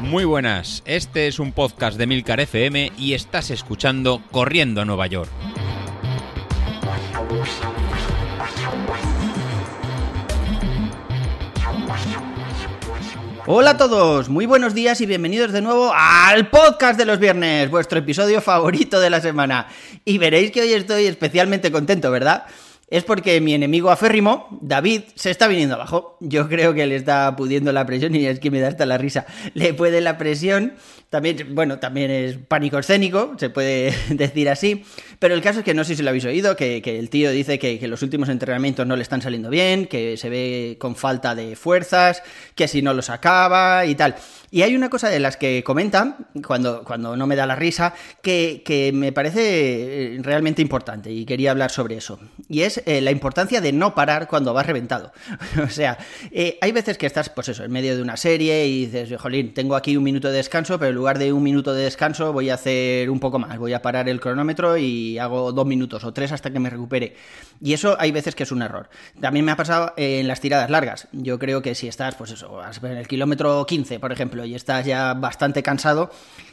Muy buenas, este es un podcast de Milcar FM y estás escuchando Corriendo a Nueva York. Hola a todos, muy buenos días y bienvenidos de nuevo al podcast de los viernes, vuestro episodio favorito de la semana. Y veréis que hoy estoy especialmente contento, ¿verdad? Es porque mi enemigo aférrimo, David, se está viniendo abajo. Yo creo que le está pudiendo la presión y es que me da hasta la risa. Le puede la presión también, bueno, también es pánico escénico, se puede decir así. Pero el caso es que no sé si lo habéis oído, que, el tío dice que, que, los últimos entrenamientos no le están saliendo bien, que se ve con falta de fuerzas, que si no los acaba y tal. Y hay una cosa de las que comenta, cuando, cuando no me da la risa, que, que me parece eh, realmente importante y quería hablar sobre eso. Y es eh, la importancia de no parar cuando vas reventado. o sea, eh, hay veces que estás, pues eso, en medio de una serie y dices, jolín, tengo aquí un minuto de descanso, pero en lugar de un minuto de descanso voy a hacer un poco más, voy a parar el cronómetro y hago dos minutos o tres hasta que me recupere. Y eso hay veces que es un error. También me ha pasado en las tiradas largas. Yo creo que si estás, pues eso, en el kilómetro 15, por ejemplo, y estás ya bastante cansado,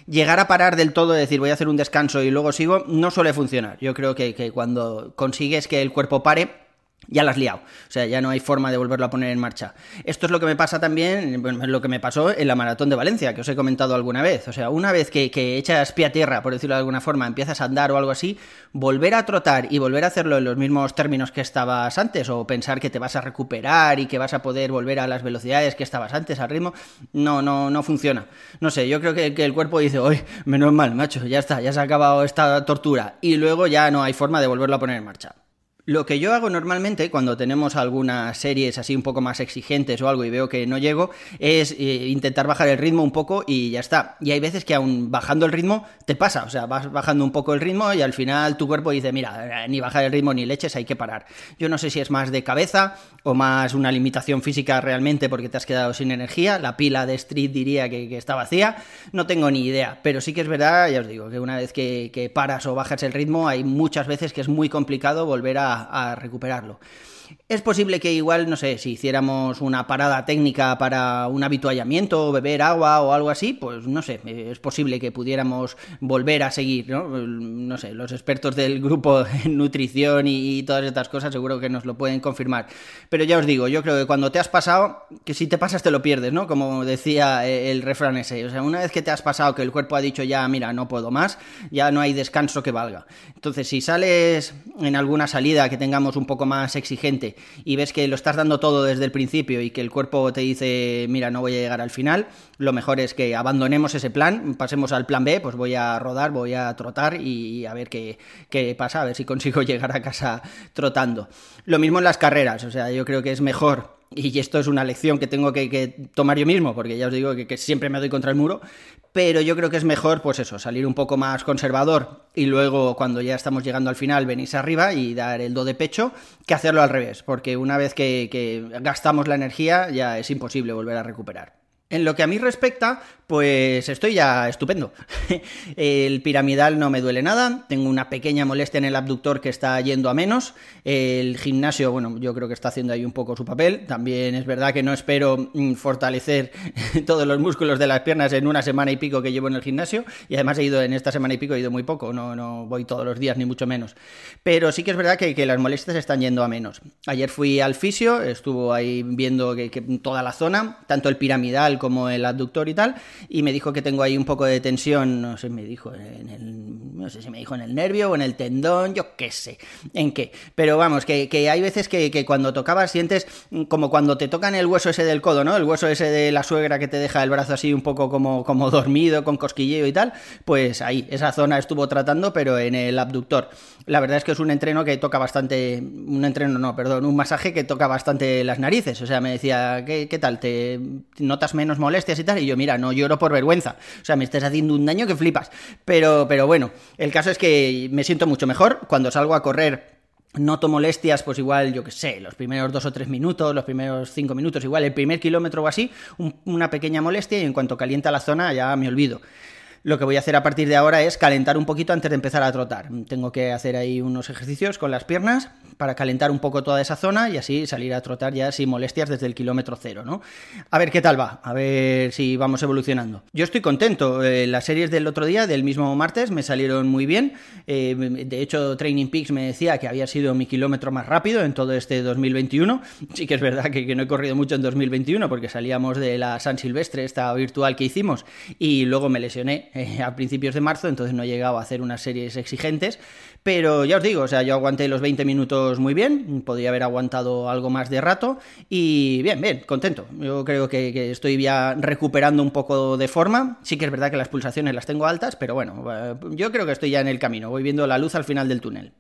llegar a parar del todo, decir voy a hacer un descanso y luego sigo, no suele funcionar. Yo creo que, que cuando consigues que el cuerpo pare, ya la has liado. O sea, ya no hay forma de volverlo a poner en marcha. Esto es lo que me pasa también, bueno, lo que me pasó en la maratón de Valencia, que os he comentado alguna vez. O sea, una vez que, echas pie a tierra, por decirlo de alguna forma, empiezas a andar o algo así, volver a trotar y volver a hacerlo en los mismos términos que estabas antes, o pensar que te vas a recuperar y que vas a poder volver a las velocidades que estabas antes, al ritmo, no, no, no funciona. No sé, yo creo que, que el cuerpo dice, oye, menos mal, macho, ya está, ya se ha acabado esta tortura. Y luego ya no hay forma de volverlo a poner en marcha. Lo que yo hago normalmente cuando tenemos algunas series así un poco más exigentes o algo y veo que no llego es eh, intentar bajar el ritmo un poco y ya está. Y hay veces que aún bajando el ritmo te pasa, o sea, vas bajando un poco el ritmo y al final tu cuerpo dice, mira, eh, ni bajar el ritmo ni leches, hay que parar. Yo no sé si es más de cabeza o más una limitación física realmente porque te has quedado sin energía, la pila de Street diría que, está vacía, no tengo ni idea, pero sí que es verdad, ya os digo, que una vez que, que paras o bajas el ritmo hay muchas veces que es muy complicado volver a a, recuperarlo. Es posible que igual, no sé, si hiciéramos una parada técnica para un habituallamiento, beber agua o algo así, pues no sé, es posible que pudiéramos volver a seguir, ¿no? No sé, los expertos del grupo en nutrición y, todas estas cosas seguro que nos lo pueden confirmar. Pero ya os digo, yo creo que cuando te has pasado, que si te pasas te lo pierdes, ¿no? Como decía el refrán ese. O sea, una vez que te has pasado, que el cuerpo ha dicho ya, mira, no puedo más, ya no hay descanso que valga. Entonces, si sales en alguna salida que tengamos un poco más exigente, y ves que lo estás dando todo desde el principio y que el cuerpo te dice, mira, no voy a llegar al final, lo mejor es que abandonemos ese plan, pasemos al plan B, pues voy a rodar, voy a trotar y a ver qué, qué pasa, a ver si consigo llegar a casa trotando. Lo mismo en las carreras, o sea, yo creo que es mejor y esto es una lección que tengo que, tomar yo mismo, porque ya os digo que, siempre me doy contra el muro, pero yo creo que es mejor, pues eso, salir un poco más conservador y luego cuando ya estamos llegando al final venirse arriba y dar el do de pecho, que hacerlo al revés, porque una vez que gastamos la energía ya es imposible volver a recuperar. En lo que a mí respecta, pues estoy ya estupendo. El piramidal no me duele nada, tengo una pequeña molestia en el abductor que está yendo a menos. El gimnasio, bueno, yo creo que está haciendo ahí un poco su papel. También es verdad que no espero mm, fortalecer todos los músculos de las piernas en una semana y pico que llevo en el gimnasio. Y además he ido en esta semana y pico, he ido muy poco, no, no voy todos los días ni mucho menos. Pero sí que es verdad que, las molestias están yendo a menos. Ayer fui al fisio, estuvo ahí viendo que toda la zona, tanto el piramidal como el abductor y tal, y me dijo que tengo ahí un poco de tensión, no sé, me dijo en el, no sé si me dijo en el nervio o en el tendón, yo qué sé, en qué, pero vamos, que, hay veces que, cuando tocabas sientes como cuando te tocan el hueso ese del codo, ¿no? El hueso ese de la suegra que te deja el brazo así un poco como, como dormido, con cosquilleo y tal, pues ahí, esa zona estuvo tratando, pero en el abductor. La verdad es que es un entreno que toca bastante, un entreno no, perdón, un masaje que toca bastante las narices, o sea, me decía, ¿qué, qué tal? ¿Te notas menos molestias y tal? Y yo, mira, no lloro por vergüenza. O sea, me estás haciendo un daño que flipas. Pero, pero bueno, el caso es que me siento mucho mejor. Cuando salgo a correr noto molestias, pues igual, yo qué sé, los primeros dos o tres minutos, los primeros cinco minutos, igual el primer kilómetro o así, una pequeña molestia y en cuanto calienta la zona ya me olvido. Lo que voy a hacer a partir de ahora es calentar un poquito antes de empezar a trotar. Tengo que hacer ahí unos ejercicios con las piernas para calentar un poco toda esa zona y así salir a trotar ya sin molestias desde el kilómetro cero, ¿no? A ver qué tal va, a ver si vamos evolucionando. Yo estoy contento, eh, las series del otro día, del mismo martes, me salieron muy bien. Eh, de hecho, Training Peaks me decía que había sido mi kilómetro más rápido en todo este 2021. Sí que es verdad que, no he corrido mucho en 2021 porque salíamos de la San Silvestre, esta virtual que hicimos, y luego me lesioné a principios de marzo, entonces no he llegado a hacer unas series exigentes. Pero ya os digo, o sea, yo aguanté los 20 minutos muy bien, podría haber aguantado algo más de rato y bien, bien, contento. Yo creo que, que, estoy ya recuperando un poco de forma. Sí que es verdad que las pulsaciones las tengo altas, pero bueno, eh, yo creo que estoy ya en el camino, voy viendo la luz al final del túnel.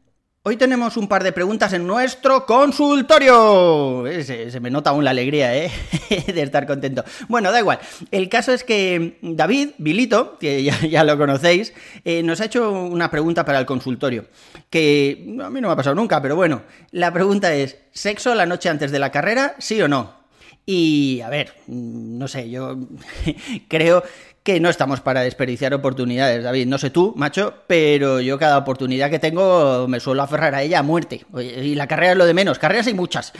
Hoy tenemos un par de preguntas en nuestro consultorio. Se, me nota aún la alegría, ¿eh? de estar contento. Bueno, da igual. El caso es que David, Vilito, que ya, lo conocéis, eh, nos ha hecho una pregunta para el consultorio. Que a mí no me ha pasado nunca, pero bueno. La pregunta es, ¿sexo la noche antes de la carrera, sí o no? Y, a ver, no sé, yo creo que no estamos para desperdiciar oportunidades, David. No sé tú, macho, pero yo cada oportunidad que tengo me suelo aferrar a ella a muerte. Y la carrera es lo de menos. Carreras hay muchas.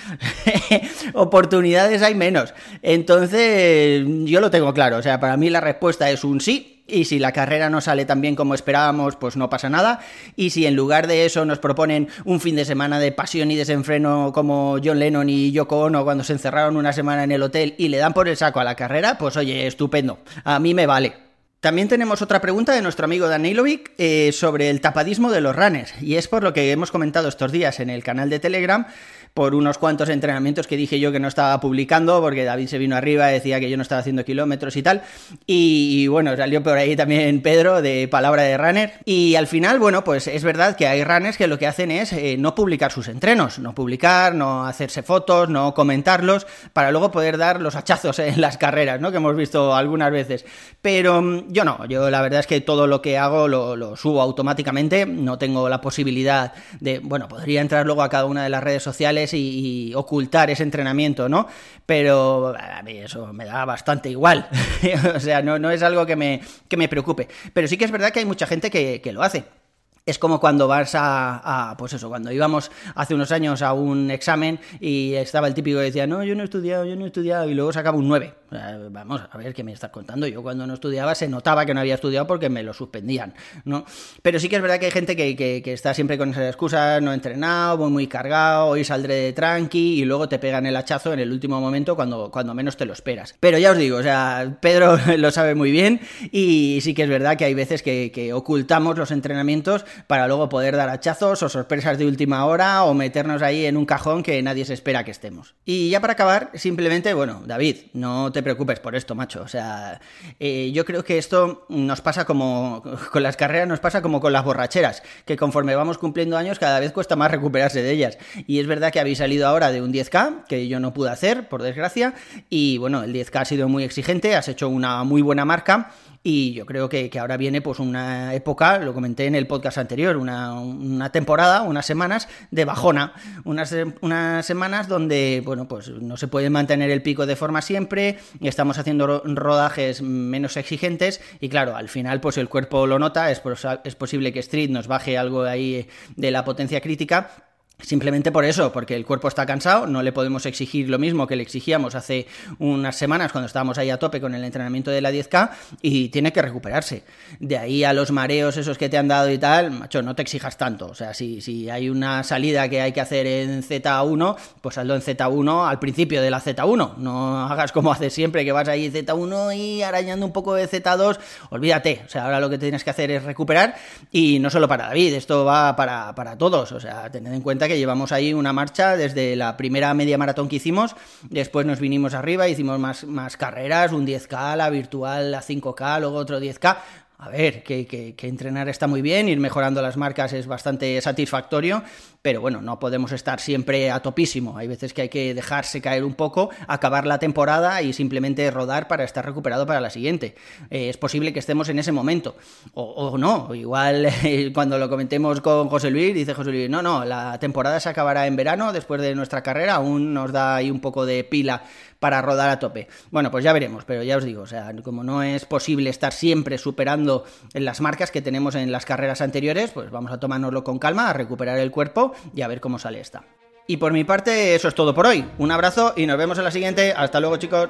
oportunidades hay menos. Entonces, yo lo tengo claro. O sea, para mí la respuesta es un sí y si la carrera no sale tan bien como esperábamos, pues no pasa nada. Y si en lugar de eso nos proponen un fin de semana de pasión y desenfreno como John Lennon y Yoko Ono cuando se encerraron una semana en el hotel y le dan por el saco a la carrera, pues oye, estupendo. A mí me vale. También tenemos otra pregunta de nuestro amigo Danilovic eh, sobre el tapadismo de los runners. Y es por lo que hemos comentado estos días en el canal de Telegram por unos cuantos entrenamientos que dije yo que no estaba publicando, porque David se vino arriba, decía que yo no estaba haciendo kilómetros y tal. Y, bueno, salió por ahí también Pedro de Palabra de Runner. Y al final, bueno, pues es verdad que hay runners que lo que hacen es eh, no publicar sus entrenos, no publicar, no hacerse fotos, no comentarlos, para luego poder dar los hachazos en las carreras, ¿no? Que hemos visto algunas veces. Pero mm, yo no, yo la verdad es que todo lo que hago lo subo automáticamente, no tengo la posibilidad de, bueno, podría entrar luego a cada una de las redes sociales y, ocultar ese entrenamiento, ¿no? Pero a mí eso me da bastante igual. o sea, no, no es algo que me, que me preocupe. Pero sí que es verdad que hay mucha gente que, que lo hace. Es como cuando vas a, pues eso, cuando íbamos hace unos años a un examen y estaba el típico que decía, no, yo no he estudiado, yo no he estudiado, y luego sacaba un 9. vamos, a ver qué me estás contando. Yo cuando no estudiaba se notaba que no había estudiado porque me lo suspendían, ¿no? Pero sí que es verdad que hay gente que, que, está siempre con esas excusas, no he entrenado, voy muy cargado, hoy saldré de tranqui y luego te pegan el hachazo en el último momento cuando, cuando menos te lo esperas. Pero ya os digo, o sea, Pedro lo sabe muy bien y sí que es verdad que hay veces que, que ocultamos los entrenamientos para luego poder dar hachazos o sorpresas de última hora o meternos ahí en un cajón que nadie se espera que estemos. Y ya para acabar, simplemente, bueno, David, no te preocupes por esto, macho. O sea, eh, yo creo que esto nos pasa como con las carreras, nos pasa como con las borracheras, que conforme vamos cumpliendo años cada vez cuesta más recuperarse de ellas. Y es verdad que habéis salido ahora de un 10K, que yo no pude hacer, por desgracia, y bueno, el 10K ha sido muy exigente, has hecho una muy buena marca y yo creo que, ahora viene pues una época, lo comenté en el podcast anterior, una, temporada, unas semanas de bajona, unas, unas semanas donde, bueno, pues no se puede mantener el pico de forma siempre, estamos haciendo rodajes menos exigentes y claro, al final pues el cuerpo lo nota, es, es posible que Street nos baje algo ahí de la potencia crítica, Simplemente por eso, porque el cuerpo está cansado, no le podemos exigir lo mismo que le exigíamos hace unas semanas cuando estábamos ahí a tope con el entrenamiento de la 10K y tiene que recuperarse. De ahí a los mareos esos que te han dado y tal, macho, no te exijas tanto. O sea, si, si hay una salida que hay que hacer en Z1, pues hazlo en Z1 al principio de la Z1. No hagas como haces siempre, que vas ahí Z1 y arañando un poco de Z2. Olvídate. O sea, ahora lo que tienes que hacer es recuperar y no solo para David, esto va para, para todos. O sea, tened en cuenta que llevamos ahí una marcha desde la primera media maratón que hicimos, después nos vinimos arriba, hicimos más, más carreras, un 10K, la virtual, la 5K, luego otro 10K. A ver, que, entrenar está muy bien, ir mejorando las marcas es bastante satisfactorio, pero bueno, no podemos estar siempre a topísimo. Hay veces que hay que dejarse caer un poco, acabar la temporada y simplemente rodar para estar recuperado para la siguiente. Eh, es posible que estemos en ese momento. O, no, igual cuando lo comentemos con José Luis, dice José Luis, no, no, la temporada se acabará en verano, después de nuestra carrera, aún nos da ahí un poco de pila para rodar a tope. Bueno, pues ya veremos, pero ya os digo, o sea, como no es posible estar siempre superando las marcas que tenemos en las carreras anteriores, pues vamos a tomárnoslo con calma, a recuperar el cuerpo y a ver cómo sale esta. Y por mi parte, eso es todo por hoy. Un abrazo y nos vemos en la siguiente. Hasta luego, chicos.